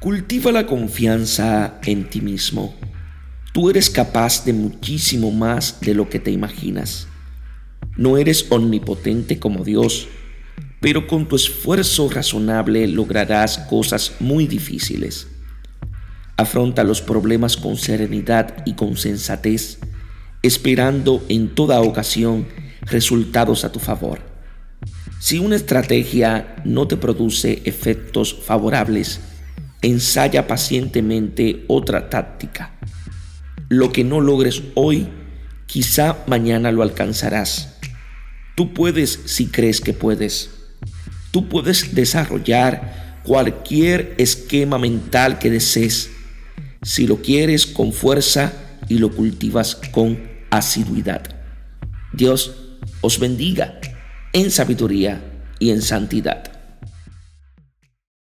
Cultiva la confianza en ti mismo. Tú eres capaz de muchísimo más de lo que te imaginas. No eres omnipotente como Dios, pero con tu esfuerzo razonable lograrás cosas muy difíciles. Afronta los problemas con serenidad y con sensatez, esperando en toda ocasión resultados a tu favor. Si una estrategia no te produce efectos favorables, ensaya pacientemente otra táctica. Lo que no logres hoy, quizá mañana lo alcanzarás. Tú puedes si crees que puedes. Tú puedes desarrollar cualquier esquema mental que desees si lo quieres con fuerza y lo cultivas con asiduidad. Dios os bendiga en sabiduría y en santidad.